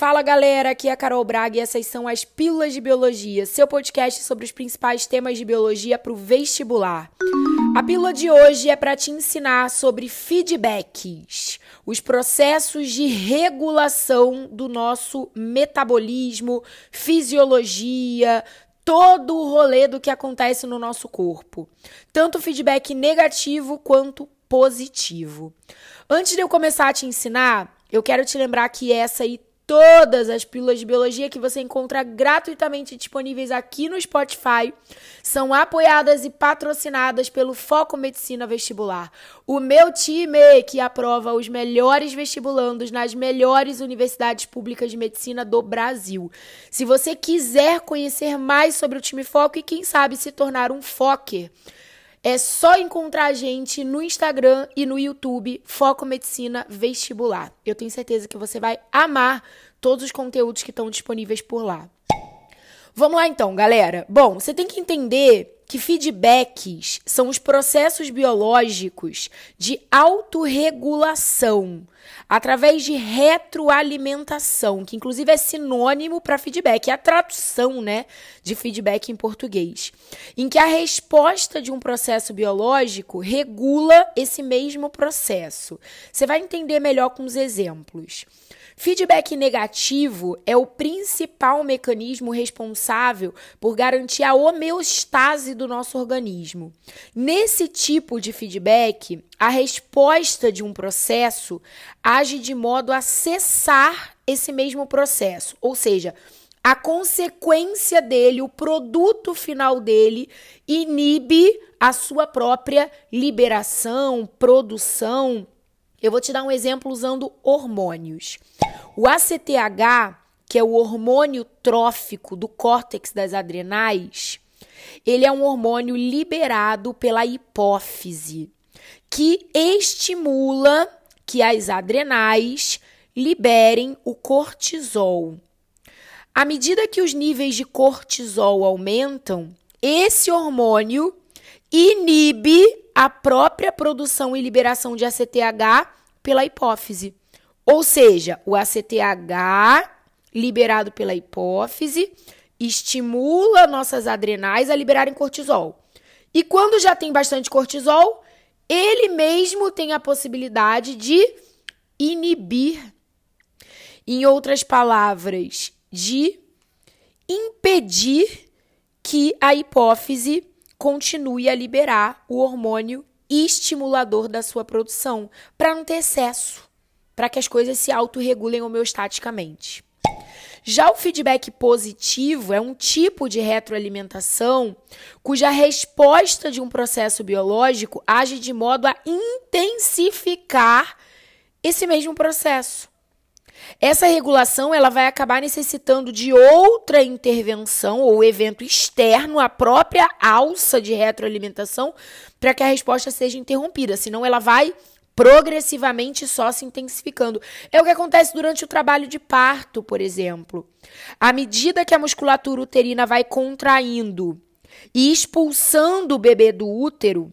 Fala galera, aqui é a Carol Braga e essas são as Pílulas de Biologia, seu podcast sobre os principais temas de biologia para o vestibular. A pílula de hoje é para te ensinar sobre feedbacks, os processos de regulação do nosso metabolismo, fisiologia, todo o rolê do que acontece no nosso corpo. Tanto feedback negativo quanto positivo. Antes de eu começar a te ensinar, eu quero te lembrar que essa e todas as pílulas de biologia que você encontra gratuitamente disponíveis aqui no Spotify são apoiadas e patrocinadas pelo Foco Medicina Vestibular, o meu time que aprova os melhores vestibulandos nas melhores universidades públicas de medicina do Brasil. Se você quiser conhecer mais sobre o time Foco e quem sabe se tornar um Focker, é só encontrar a gente no Instagram e no YouTube, Foco Medicina Vestibular. Eu tenho certeza que você vai amar todos os conteúdos que estão disponíveis por lá. Vamos lá então, galera. Bom, você tem que entender que feedbacks são os processos biológicos de autorregulação através de retroalimentação, que inclusive é sinônimo para feedback, é a tradução, né, de feedback em português, em que a resposta de um processo biológico regula esse mesmo processo. Você vai entender melhor com os exemplos. Feedback negativo é o principal mecanismo responsável por garantir a homeostase do nosso organismo. Nesse tipo de feedback, a resposta de um processo age de modo a cessar esse mesmo processo, ou seja, a consequência dele, o produto final dele, inibe a sua própria liberação, produção. Eu vou te dar um exemplo usando hormônios. O ACTH, que é o hormônio trófico do córtex das adrenais, ele é um hormônio liberado pela hipófise, que estimula que as adrenais liberem o cortisol. À medida que os níveis de cortisol aumentam, esse hormônio inibe a própria produção e liberação de ACTH pela hipófise. Ou seja, o ACTH liberado pela hipófise estimula nossas adrenais a liberarem cortisol. E quando já tem bastante cortisol, ele mesmo tem a possibilidade de inibir, em outras palavras, de impedir que a hipófise continue a liberar o hormônio estimulador da sua produção, para não ter excesso para que as coisas se autorregulem homeostaticamente. Já o feedback positivo é um tipo de retroalimentação cuja resposta de um processo biológico age de modo a intensificar esse mesmo processo. Essa regulação ela vai acabar necessitando de outra intervenção ou evento externo à própria alça de retroalimentação para que a resposta seja interrompida, senão ela vai progressivamente só se intensificando. É o que acontece durante o trabalho de parto, por exemplo. À medida que a musculatura uterina vai contraindo e expulsando o bebê do útero,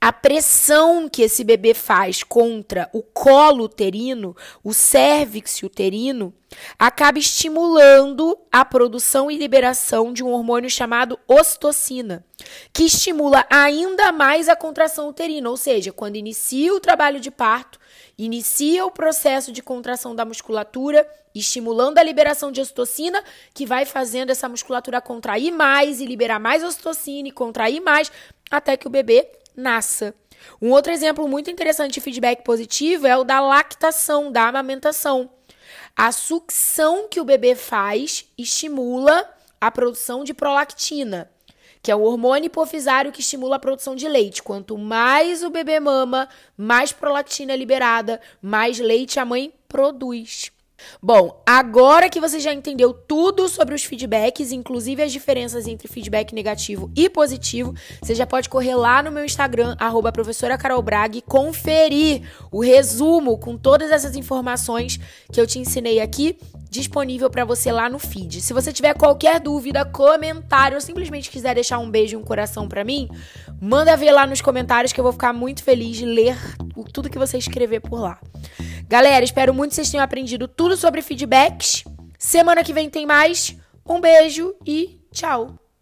a pressão que esse bebê faz contra o colo uterino, o cérvix uterino, acaba estimulando a produção e liberação de um hormônio chamado ocitocina, que estimula ainda mais a contração uterina, ou seja, quando inicia o trabalho de parto, inicia o processo de contração da musculatura, estimulando a liberação de ocitocina, que vai fazendo essa musculatura contrair mais e liberar mais ocitocina e contrair mais, até que o bebê nasça. Um outro exemplo muito interessante de feedback positivo é o da lactação, da amamentação. A sucção que o bebê faz estimula a produção de prolactina, que é o hormônio hipofisário que estimula a produção de leite. Quanto mais o bebê mama, mais prolactina é liberada, mais leite a mãe produz. Bom, agora que você já entendeu tudo sobre os feedbacks, inclusive as diferenças entre feedback negativo e positivo, você já pode correr lá no meu Instagram, arroba professora Carol Braga, e conferir o resumo com todas essas informações que eu te ensinei aqui, disponível para você lá no feed. Se você tiver qualquer dúvida, comentário, ou simplesmente quiser deixar um beijo e um coração para mim, manda ver lá nos comentários que eu vou ficar muito feliz de ler tudo que você escrever por lá. Galera, espero muito que vocês tenham aprendido tudo sobre feedbacks. Semana que vem tem mais. Um beijo e tchau!